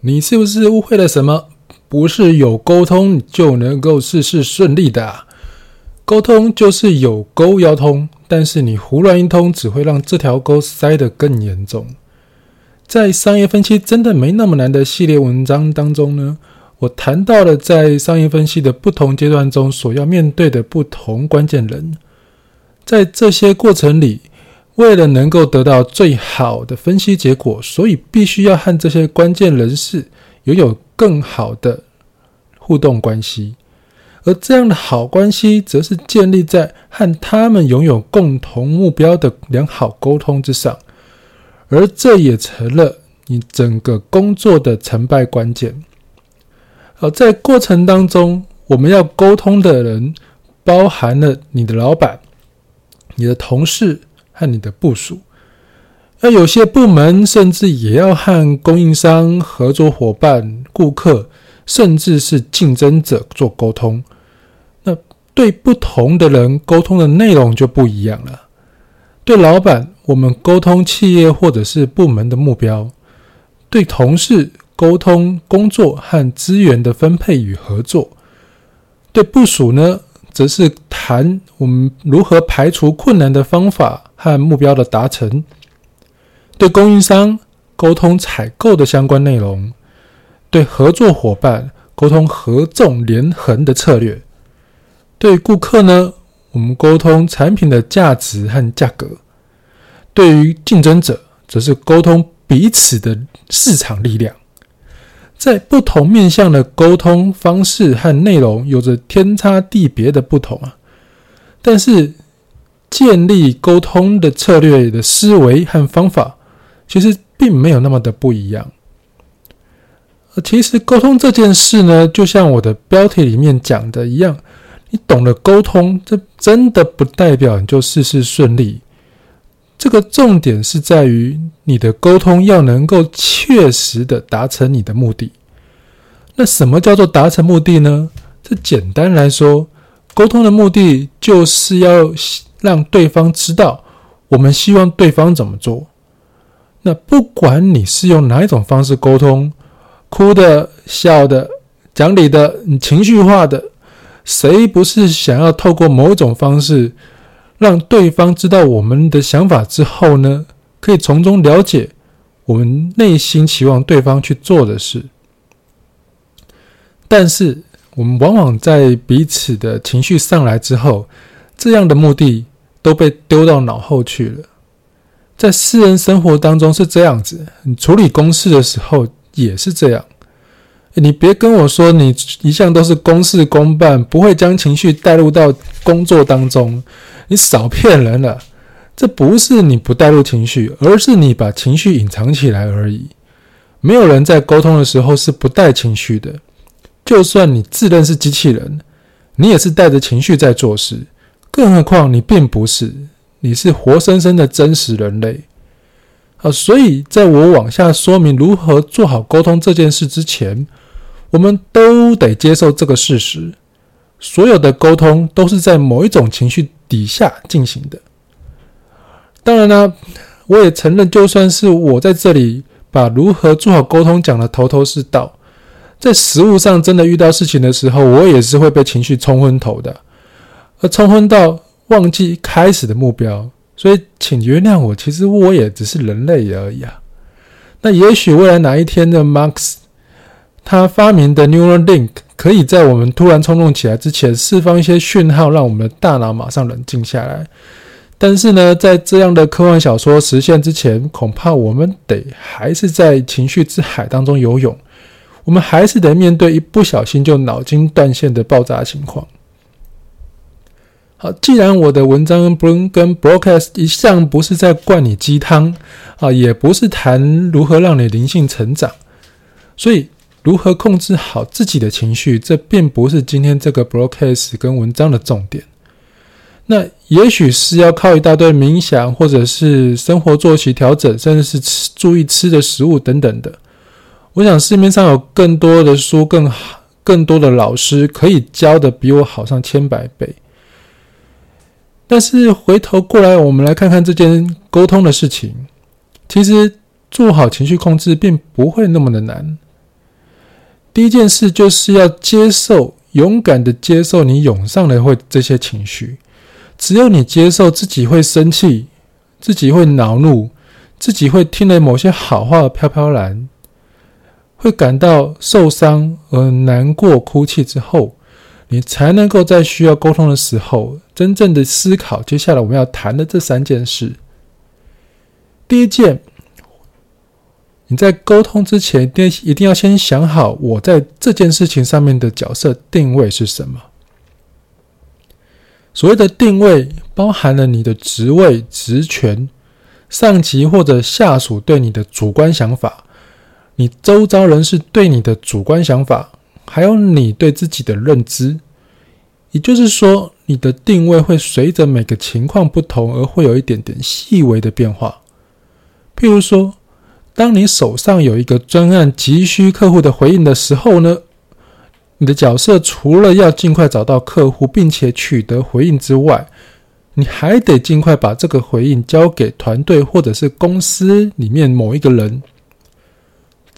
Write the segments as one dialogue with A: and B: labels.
A: 你是不是误会了什么？不是有沟通就能够事事顺利的。沟通就是有沟要通，但是你胡乱一通，只会让这条沟塞得更严重。在商业分析真的没那么难的系列文章当中呢，我谈到了在商业分析的不同阶段中所要面对的不同关键人，在这些过程里，为了能够得到最好的分析结果，所以必须要和这些关键人士拥有更好的互动关系。而这样的好关系，则是建立在和他们拥有共同目标的良好沟通之上，而这也成了你整个工作的成败关键。而在过程当中，我们要沟通的人，包含了你的老板、你的同事和你的部署。而有些部门甚至也要和供应商、合作伙伴、顾客。甚至是竞争者做沟通，那对不同的人沟通的内容就不一样了。对老板，我们沟通企业或者是部门的目标；对同事，沟通工作和资源的分配与合作；对部署呢，则是谈我们如何排除困难的方法和目标的达成；对供应商，沟通采购的相关内容。对合作伙伴沟通合纵连横的策略，对顾客呢，我们沟通产品的价值和价格；对于竞争者，则是沟通彼此的市场力量。在不同面向的沟通方式和内容有着天差地别的不同啊，但是建立沟通的策略的思维和方法，其实并没有那么的不一样。其实沟通这件事呢，就像我的标题里面讲的一样，你懂了沟通，这真的不代表你就事事顺利。这个重点是在于你的沟通要能够确实的达成你的目的。那什么叫做达成目的呢？这简单来说，沟通的目的就是要让对方知道我们希望对方怎么做。那不管你是用哪一种方式沟通。哭的、笑的、讲理的、情绪化的，谁不是想要透过某种方式让对方知道我们的想法之后呢，可以从中了解我们内心期望对方去做的事？但是我们往往在彼此的情绪上来之后，这样的目的都被丢到脑后去了。在私人生活当中是这样子，你处理公事的时候。也是这样，你别跟我说你一向都是公事公办，不会将情绪带入到工作当中，你少骗人了。这不是你不带入情绪，而是你把情绪隐藏起来而已。没有人在沟通的时候是不带情绪的，就算你自认是机器人，你也是带着情绪在做事。更何况你并不是，你是活生生的真实人类。啊，所以在我往下说明如何做好沟通这件事之前，我们都得接受这个事实：所有的沟通都是在某一种情绪底下进行的。当然呢，我也承认，就算是我在这里把如何做好沟通讲得头头是道，在实物上真的遇到事情的时候，我也是会被情绪冲昏头的，而冲昏到忘记开始的目标。所以，请原谅我，其实我也只是人类而已啊。那也许未来哪一天的 Max，他发明的 Neuralink 可以在我们突然冲动起来之前释放一些讯号，让我们的大脑马上冷静下来。但是呢，在这样的科幻小说实现之前，恐怕我们得还是在情绪之海当中游泳，我们还是得面对一不小心就脑筋断线的爆炸情况。好，既然我的文章跟跟 broadcast 一向不是在灌你鸡汤啊，也不是谈如何让你灵性成长，所以如何控制好自己的情绪，这并不是今天这个 broadcast 跟文章的重点。那也许是要靠一大堆冥想，或者是生活作息调整，甚至是吃注意吃的食物等等的。我想市面上有更多的书，更好，更多的老师可以教的比我好上千百倍。但是回头过来，我们来看看这件沟通的事情。其实做好情绪控制并不会那么的难，第一件事就是要接受，勇敢的接受你涌上来会这些情绪。只有你接受自己会生气，自己会恼怒，自己会听了某些好话飘飘然，会感到受伤而难过、哭泣之后，你才能够在需要沟通的时候，真正的思考接下来我们要谈的这三件事。第一件。你在沟通之前，一定一定要先想好，我在这件事情上面的角色定位是什么。所谓的定位，包含了你的职位、职权、上级或者下属对你的主观想法，你周遭人士对你的主观想法，还有你对自己的认知。也就是说，你的定位会随着每个情况不同而会有一点点细微的变化。譬如说，当你手上有一个专案急需客户的回应的时候呢，你的角色除了要尽快找到客户并且取得回应之外，你还得尽快把这个回应交给团队或者是公司里面某一个人。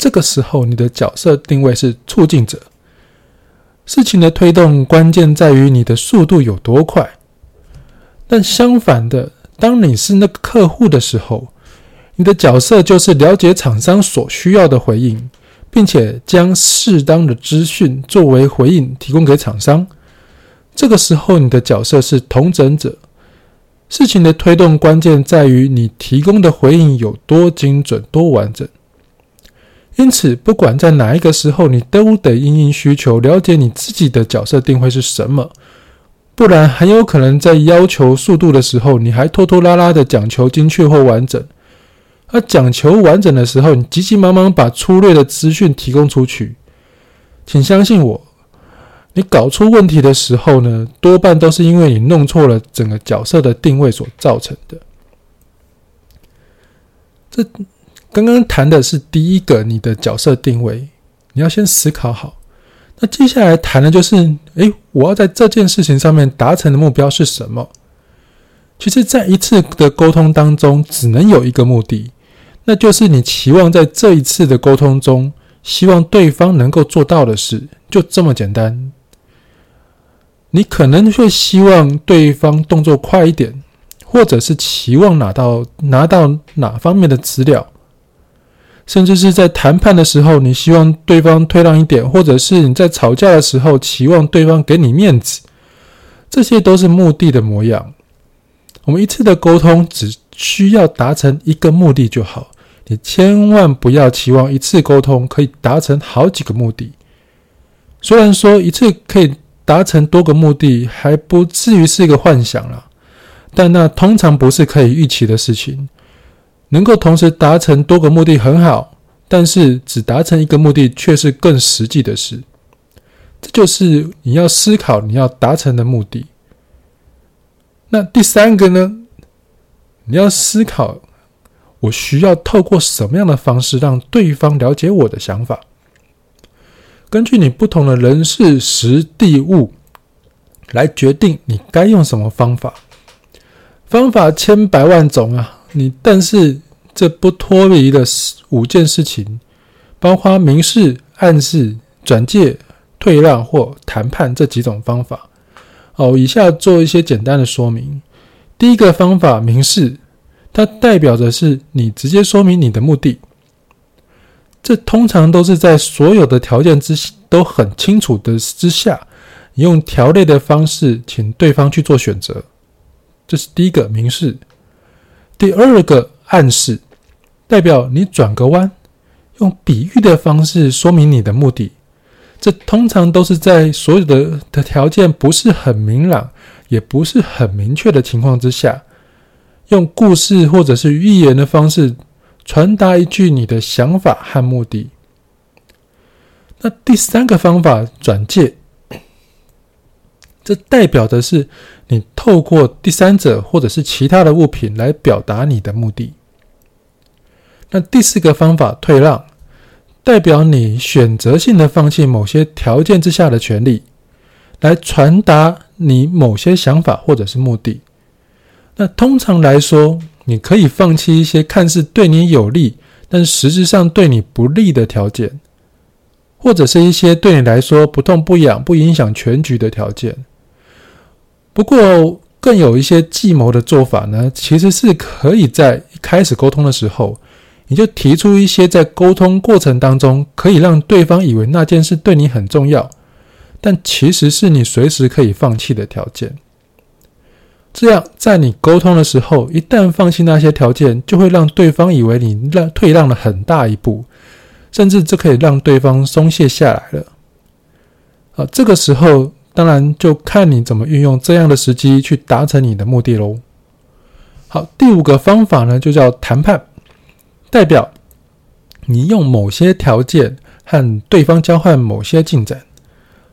A: 这个时候，你的角色定位是促进者。事情的推动关键在于你的速度有多快。但相反的，当你是那个客户的时候，你的角色就是了解厂商所需要的回应，并且将适当的资讯作为回应提供给厂商。这个时候，你的角色是统整者。事情的推动关键在于你提供的回应有多精准、多完整。因此，不管在哪一个时候，你都得因应需求，了解你自己的角色定位是什么。不然，很有可能在要求速度的时候，你还拖拖拉拉的讲求精确或完整。而讲求完整的时候，你急急忙忙把粗略的资讯提供出去，请相信我，你搞出问题的时候呢，多半都是因为你弄错了整个角色的定位所造成的。这刚刚谈的是第一个，你的角色定位，你要先思考好。那接下来谈的就是，诶，我要在这件事情上面达成的目标是什么？其实，在一次的沟通当中，只能有一个目的。那就是你期望在这一次的沟通中，希望对方能够做到的事，就这么简单。你可能会希望对方动作快一点，或者是期望拿到拿到哪方面的资料，甚至是在谈判的时候，你希望对方退让一点，或者是你在吵架的时候，期望对方给你面子，这些都是目的的模样。我们一次的沟通只需要达成一个目的就好。你千万不要期望一次沟通可以达成好几个目的。虽然说一次可以达成多个目的，还不至于是一个幻想了，但那通常不是可以预期的事情。能够同时达成多个目的很好，但是只达成一个目的却是更实际的事。这就是你要思考你要达成的目的。那第三个呢？你要思考。我需要透过什么样的方式让对方了解我的想法？根据你不同的人事、时、地、物来决定你该用什么方法。方法千百万种啊！你但是这不脱离的五件事情，包括明示、暗示、转介、退让或谈判这几种方法。哦，以下做一些简单的说明。第一个方法，明示。它代表的是你直接说明你的目的，这通常都是在所有的条件之都很清楚的之下，你用条列的方式请对方去做选择，这是第一个明示。第二个暗示，代表你转个弯，用比喻的方式说明你的目的，这通常都是在所有的的条件不是很明朗，也不是很明确的情况之下。用故事或者是寓言的方式传达一句你的想法和目的。那第三个方法转介，这代表的是你透过第三者或者是其他的物品来表达你的目的。那第四个方法退让，代表你选择性的放弃某些条件之下的权利，来传达你某些想法或者是目的。那通常来说，你可以放弃一些看似对你有利，但实质上对你不利的条件。或者是一些对你来说不痛不痒、不影响全局的条件。不过，更有一些计谋的做法呢，其实是可以在一开始沟通的时候，你就提出一些在沟通过程当中可以让对方以为那件事对你很重要，但其实是你随时可以放弃的条件。这样，在你沟通的时候，一旦放弃那些条件，就会让对方以为你让退让了很大一步，甚至这可以让对方松懈下来了。啊，这个时候当然就看你怎么运用这样的时机去达成你的目的喽。好，第五个方法呢，就叫谈判，代表你用某些条件和对方交换某些进展。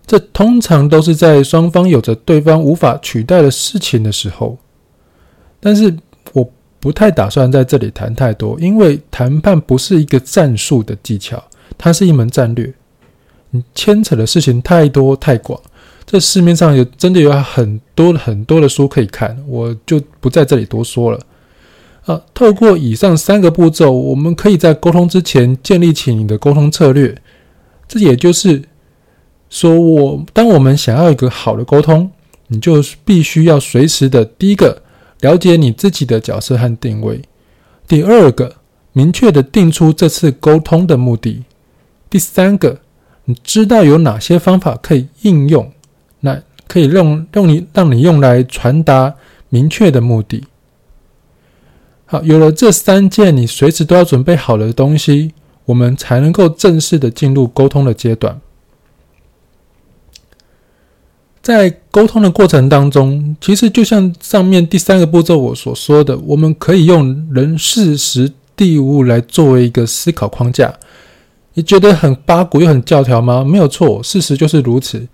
A: 这通常都是在双方有着对方无法取代的事情的时候，但是我不太打算在这里谈太多，因为谈判不是一个战术的技巧，它是一门战略。你牵扯的事情太多太广，这市面上有真的有很多很多的书可以看，我就不在这里多说了。啊，透过以上三个步骤，我们可以在沟通之前建立起你的沟通策略，这也就是。说我，当我们想要一个好的沟通，你就必须要随时的，第一个了解你自己的角色和定位，第二个明确的定出这次沟通的目的，第三个你知道有哪些方法可以应用，那可以用用你让你用来传达明确的目的。好，有了这三件你随时都要准备好的东西，我们才能够正式的进入沟通的阶段。在沟通的过程当中，其实就像上面第三个步骤我所说的，我们可以用人、事、时、地、物来作为一个思考框架。你觉得很八股又很教条吗？没有错，事实就是如此。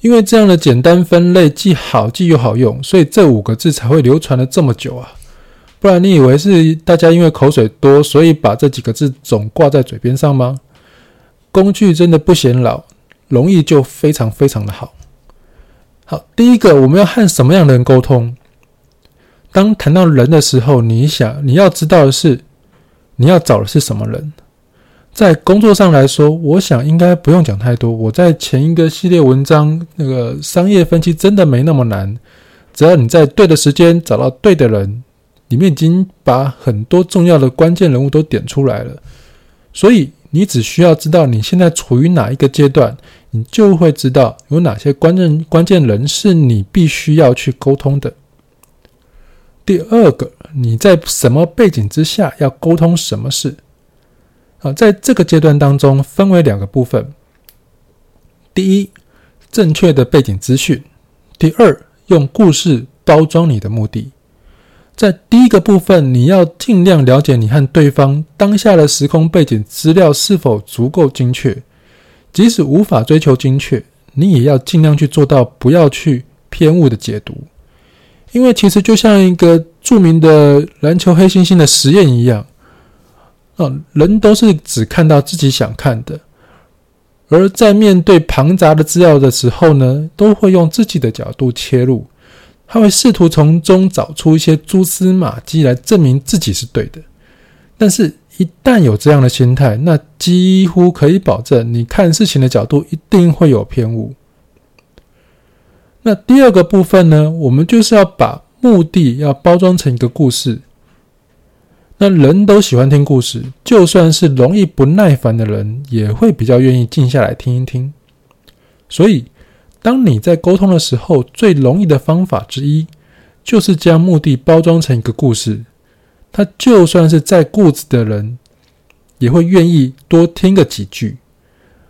A: 因为这样的简单分类既好记又好用，所以这五个字才会流传了这么久啊！不然你以为是大家因为口水多，所以把这几个字总挂在嘴边上吗？工具真的不显老，容易就非常非常的好。好，第一个，我们要和什么样的人沟通？当谈到人的时候，你想你要知道的是，你要找的是什么人？在工作上来说，我想应该不用讲太多。我在前一个系列文章那个商业分析真的没那么难，只要你在对的时间找到对的人，里面已经把很多重要的关键人物都点出来了。所以你只需要知道你现在处于哪一个阶段。你就会知道有哪些关键关键人是你必须要去沟通的。第二个，你在什么背景之下要沟通什么事？啊，在这个阶段当中分为两个部分。第一，正确的背景资讯；第二，用故事包装你的目的。在第一个部分，你要尽量了解你和对方当下的时空背景资料是否足够精确。即使无法追求精确，你也要尽量去做到不要去偏误的解读，因为其实就像一个著名的篮球黑猩猩的实验一样，啊，人都是只看到自己想看的，而在面对庞杂的资料的时候呢，都会用自己的角度切入，他会试图从中找出一些蛛丝马迹来证明自己是对的，但是。一旦有这样的心态，那几乎可以保证，你看事情的角度一定会有偏误。那第二个部分呢，我们就是要把目的要包装成一个故事。那人都喜欢听故事，就算是容易不耐烦的人，也会比较愿意静下来听一听。所以，当你在沟通的时候，最容易的方法之一，就是将目的包装成一个故事。他就算是再固执的人，也会愿意多听个几句。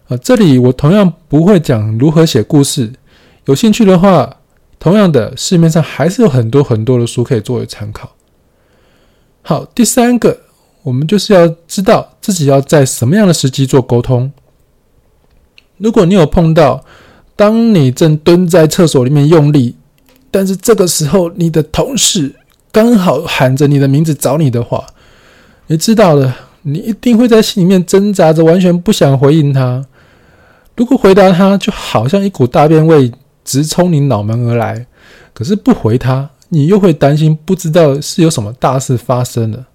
A: 啊，这里我同样不会讲如何写故事。有兴趣的话，同样的市面上还是有很多很多的书可以作为参考。好，第三个，我们就是要知道自己要在什么样的时机做沟通。如果你有碰到，当你正蹲在厕所里面用力，但是这个时候你的同事。刚好喊着你的名字找你的话，你知道的，你一定会在心里面挣扎着，完全不想回应他。如果回答他，就好像一股大便味直冲你脑门而来；可是不回他，你又会担心，不知道是有什么大事发生了。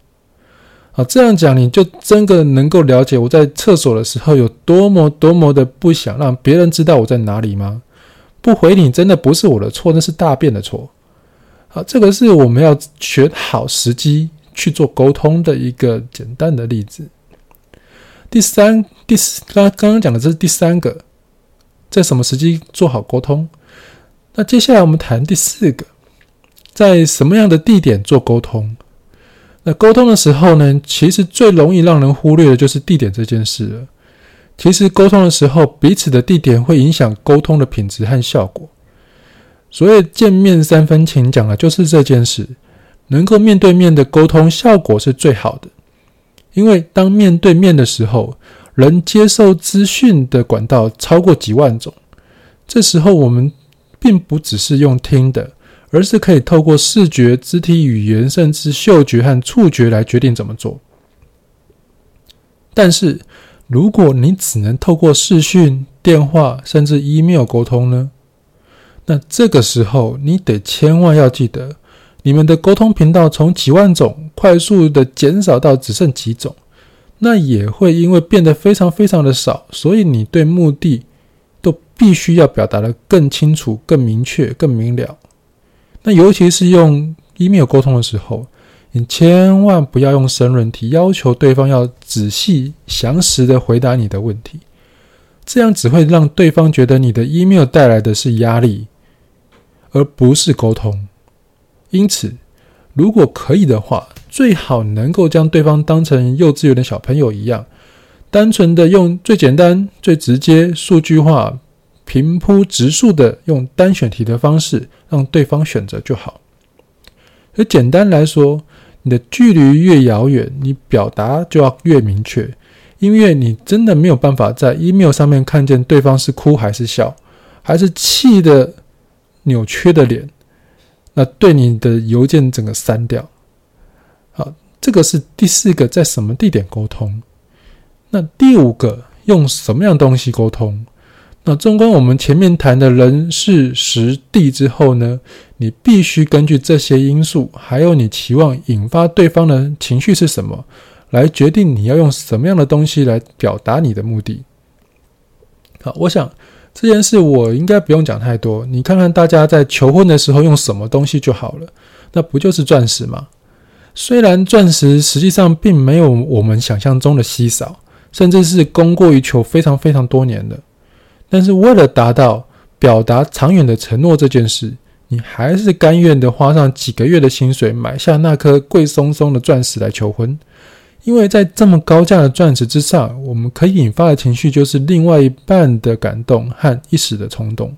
A: 啊，这样讲你就真的能够了解我在厕所的时候有多么多么的不想让别人知道我在哪里吗？不回你真的不是我的错，那是大便的错。好，这个是我们要选好时机去做沟通的一个简单的例子。第三、第四，刚刚刚讲的这是第三个，在什么时机做好沟通？那接下来我们谈第四个，在什么样的地点做沟通？那沟通的时候呢，其实最容易让人忽略的就是地点这件事了。其实沟通的时候，彼此的地点会影响沟通的品质和效果。所谓见面三分情，讲的就是这件事。能够面对面的沟通，效果是最好的。因为当面对面的时候，人接受资讯的管道超过几万种。这时候我们并不只是用听的，而是可以透过视觉、肢体语言，甚至嗅觉和触觉来决定怎么做。但是，如果你只能透过视讯、电话，甚至 email 沟通呢？那这个时候，你得千万要记得。你们的沟通频道从几万种快速的减少到只剩几种，那也会因为变得非常非常的少，所以你对目的都必须要表达的更清楚、更明确、更明了。那尤其是用 email 沟通的时候，你千万不要用申论题要求对方要仔细详实的回答你的问题，这样只会让对方觉得你的 email 带来的是压力，而不是沟通。因此，如果可以的话，最好能够将对方当成幼稚园的小朋友一样，单纯的用最简单、最直接、数据化、平铺直述的用单选题的方式让对方选择就好。而简单来说，你的距离越遥远，你表达就要越明确，因为你真的没有办法在 email 上面看见对方是哭还是笑，还是气的扭曲的脸。那对你的邮件整个删掉。好，这个是第四个，在什么地点沟通？那第五个，用什么样东西沟通？那纵观我们前面谈的人、事、时、地之后呢，你必须根据这些因素，还有你期望引发对方的情绪是什么，来决定你要用什么样的东西来表达你的目的。好，我想。这件事我应该不用讲太多，你看看大家在求婚的时候用什么东西就好了，那不就是钻石吗？虽然钻石实际上并没有我们想象中的稀少，甚至是供过于求非常非常多年的，但是为了达到表达长远的承诺这件事，你还是甘愿的花上几个月的薪水买下那颗贵松松的钻石来求婚。因为在这么高价的钻石之上，我们可以引发的情绪就是另外一半的感动和一时的冲动。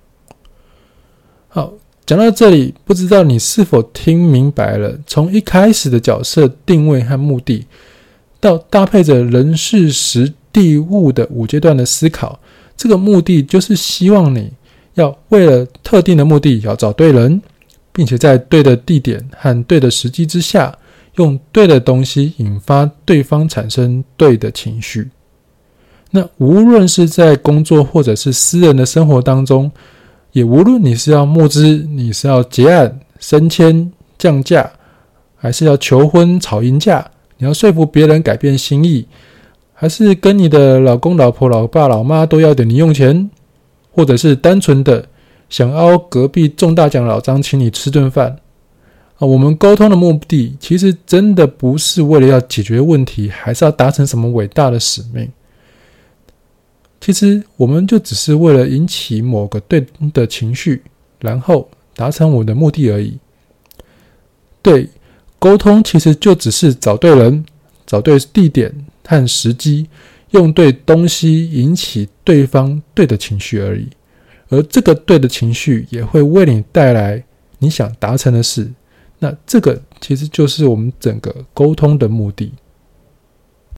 A: 好，讲到这里，不知道你是否听明白了？从一开始的角色定位和目的，到搭配着人事时地物的五阶段的思考，这个目的就是希望你要为了特定的目的要找对人，并且在对的地点和对的时机之下。用对的东西引发对方产生对的情绪。那无论是在工作或者是私人的生活当中，也无论你是要募资，你是要结案、升迁、降价，还是要求婚、吵赢架，你要说服别人改变心意，还是跟你的老公、老婆、老爸、老妈都要点零用钱，或者是单纯的想凹隔壁中大奖老张请你吃顿饭。啊，我们沟通的目的其实真的不是为了要解决问题，还是要达成什么伟大的使命。其实我们就只是为了引起某个对的情绪，然后达成我的目的而已。对，沟通其实就只是找对人、找对地点看时机，用对东西引起对方对的情绪而已。而这个对的情绪也会为你带来你想达成的事。那这个其实就是我们整个沟通的目的。